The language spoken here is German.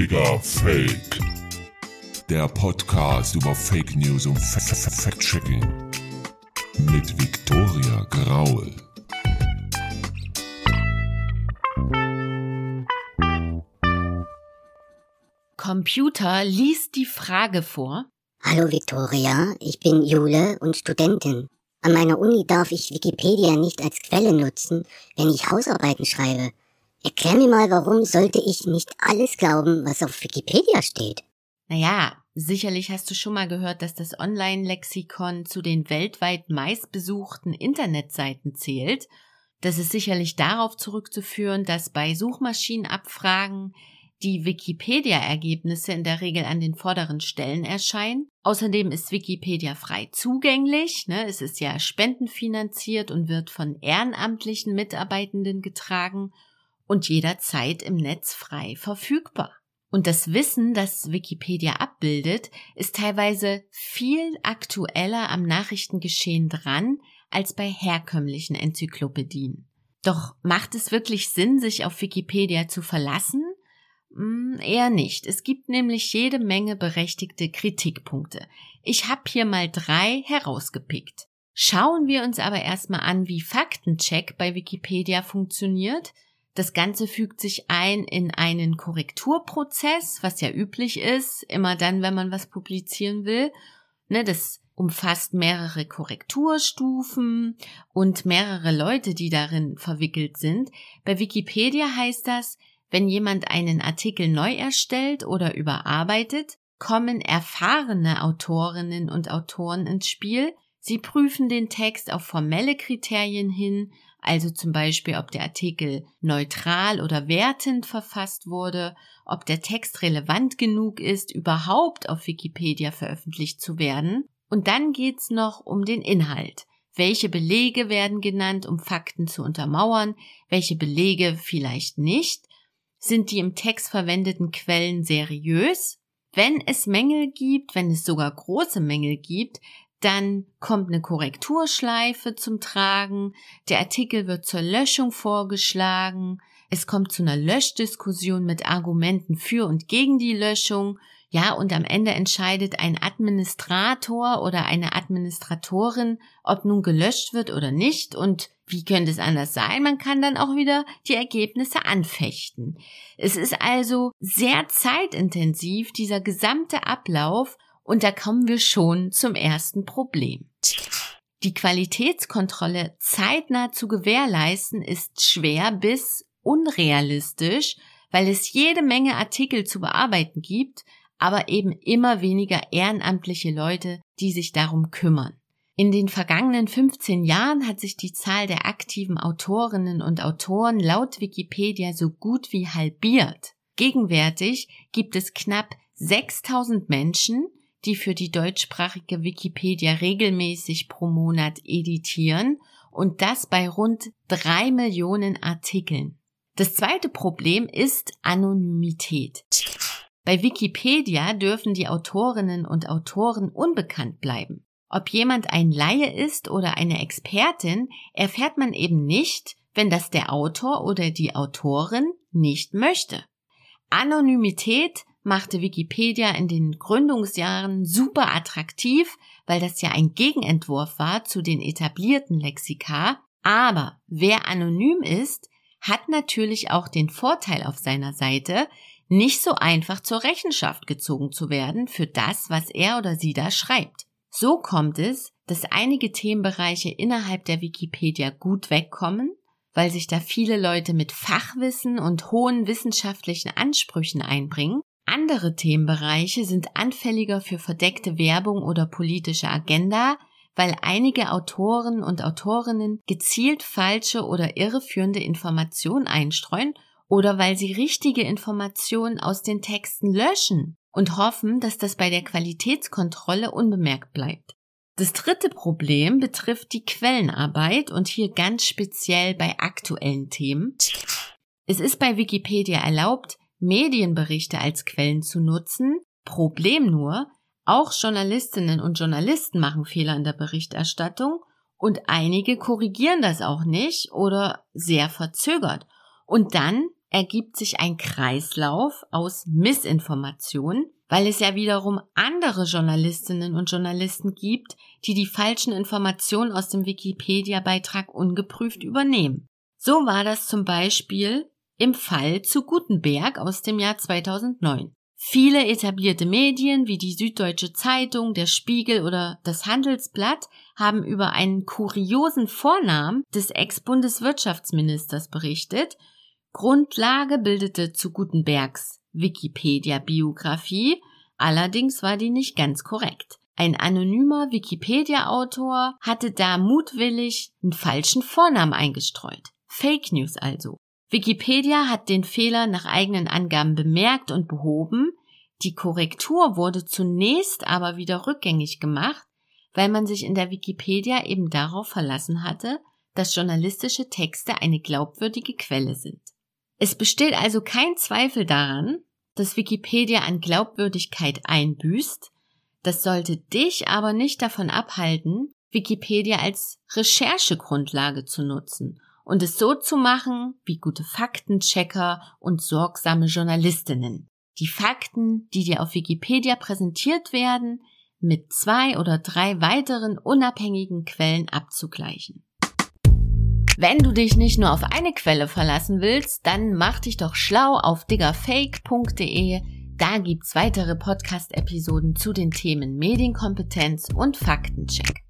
Trigger Fake. Der Podcast über Fake News und Fact-Checking. Mit Viktoria Graul. Computer liest die Frage vor. Hallo Viktoria, ich bin Jule und Studentin. An meiner Uni darf ich Wikipedia nicht als Quelle nutzen, wenn ich Hausarbeiten schreibe. Erklär mir mal, warum sollte ich nicht alles glauben, was auf Wikipedia steht? Naja, sicherlich hast du schon mal gehört, dass das Online-Lexikon zu den weltweit meistbesuchten Internetseiten zählt. Das ist sicherlich darauf zurückzuführen, dass bei Suchmaschinenabfragen die Wikipedia-Ergebnisse in der Regel an den vorderen Stellen erscheinen. Außerdem ist Wikipedia frei zugänglich. Ne? Es ist ja spendenfinanziert und wird von ehrenamtlichen Mitarbeitenden getragen und jederzeit im Netz frei verfügbar. Und das Wissen, das Wikipedia abbildet, ist teilweise viel aktueller am Nachrichtengeschehen dran als bei herkömmlichen Enzyklopädien. Doch macht es wirklich Sinn, sich auf Wikipedia zu verlassen? Hm, eher nicht. Es gibt nämlich jede Menge berechtigte Kritikpunkte. Ich habe hier mal drei herausgepickt. Schauen wir uns aber erstmal an, wie Faktencheck bei Wikipedia funktioniert. Das Ganze fügt sich ein in einen Korrekturprozess, was ja üblich ist, immer dann, wenn man was publizieren will. Ne, das umfasst mehrere Korrekturstufen und mehrere Leute, die darin verwickelt sind. Bei Wikipedia heißt das, wenn jemand einen Artikel neu erstellt oder überarbeitet, kommen erfahrene Autorinnen und Autoren ins Spiel. Sie prüfen den Text auf formelle Kriterien hin, also zum Beispiel, ob der Artikel neutral oder wertend verfasst wurde, ob der Text relevant genug ist, überhaupt auf Wikipedia veröffentlicht zu werden. Und dann geht's noch um den Inhalt. Welche Belege werden genannt, um Fakten zu untermauern, welche Belege vielleicht nicht sind die im Text verwendeten Quellen seriös? Wenn es Mängel gibt, wenn es sogar große Mängel gibt, dann kommt eine Korrekturschleife zum Tragen, der Artikel wird zur Löschung vorgeschlagen, es kommt zu einer Löschdiskussion mit Argumenten für und gegen die Löschung, ja, und am Ende entscheidet ein Administrator oder eine Administratorin, ob nun gelöscht wird oder nicht. Und wie könnte es anders sein? Man kann dann auch wieder die Ergebnisse anfechten. Es ist also sehr zeitintensiv, dieser gesamte Ablauf. Und da kommen wir schon zum ersten Problem. Die Qualitätskontrolle zeitnah zu gewährleisten ist schwer bis unrealistisch, weil es jede Menge Artikel zu bearbeiten gibt, aber eben immer weniger ehrenamtliche Leute, die sich darum kümmern. In den vergangenen 15 Jahren hat sich die Zahl der aktiven Autorinnen und Autoren laut Wikipedia so gut wie halbiert. Gegenwärtig gibt es knapp 6000 Menschen, die für die deutschsprachige Wikipedia regelmäßig pro Monat editieren und das bei rund drei Millionen Artikeln. Das zweite Problem ist Anonymität. Bei Wikipedia dürfen die Autorinnen und Autoren unbekannt bleiben. Ob jemand ein Laie ist oder eine Expertin, erfährt man eben nicht, wenn das der Autor oder die Autorin nicht möchte. Anonymität machte Wikipedia in den Gründungsjahren super attraktiv, weil das ja ein Gegenentwurf war zu den etablierten Lexika. Aber wer anonym ist, hat natürlich auch den Vorteil auf seiner Seite, nicht so einfach zur Rechenschaft gezogen zu werden für das, was er oder sie da schreibt. So kommt es, dass einige Themenbereiche innerhalb der Wikipedia gut wegkommen, weil sich da viele Leute mit Fachwissen und hohen wissenschaftlichen Ansprüchen einbringen. Andere Themenbereiche sind anfälliger für verdeckte Werbung oder politische Agenda, weil einige Autoren und Autorinnen gezielt falsche oder irreführende Informationen einstreuen oder weil sie richtige Informationen aus den Texten löschen und hoffen, dass das bei der Qualitätskontrolle unbemerkt bleibt. Das dritte Problem betrifft die Quellenarbeit und hier ganz speziell bei aktuellen Themen. Es ist bei Wikipedia erlaubt, Medienberichte als Quellen zu nutzen. Problem nur, auch Journalistinnen und Journalisten machen Fehler in der Berichterstattung und einige korrigieren das auch nicht oder sehr verzögert. Und dann ergibt sich ein Kreislauf aus Missinformation, weil es ja wiederum andere Journalistinnen und Journalisten gibt, die die falschen Informationen aus dem Wikipedia-Beitrag ungeprüft übernehmen. So war das zum Beispiel im Fall zu Gutenberg aus dem Jahr 2009. Viele etablierte Medien wie die Süddeutsche Zeitung, der Spiegel oder das Handelsblatt haben über einen kuriosen Vornamen des Ex-Bundeswirtschaftsministers berichtet. Grundlage bildete zu Gutenbergs Wikipedia-Biografie, allerdings war die nicht ganz korrekt. Ein anonymer Wikipedia-Autor hatte da mutwillig einen falschen Vornamen eingestreut. Fake News also. Wikipedia hat den Fehler nach eigenen Angaben bemerkt und behoben. Die Korrektur wurde zunächst aber wieder rückgängig gemacht, weil man sich in der Wikipedia eben darauf verlassen hatte, dass journalistische Texte eine glaubwürdige Quelle sind. Es besteht also kein Zweifel daran, dass Wikipedia an Glaubwürdigkeit einbüßt, das sollte dich aber nicht davon abhalten, Wikipedia als Recherchegrundlage zu nutzen und es so zu machen wie gute Faktenchecker und sorgsame Journalistinnen. Die Fakten, die dir auf Wikipedia präsentiert werden, mit zwei oder drei weiteren unabhängigen Quellen abzugleichen. Wenn du dich nicht nur auf eine Quelle verlassen willst, dann mach dich doch schlau auf diggerfake.de. Da gibt's weitere Podcast-Episoden zu den Themen Medienkompetenz und Faktencheck.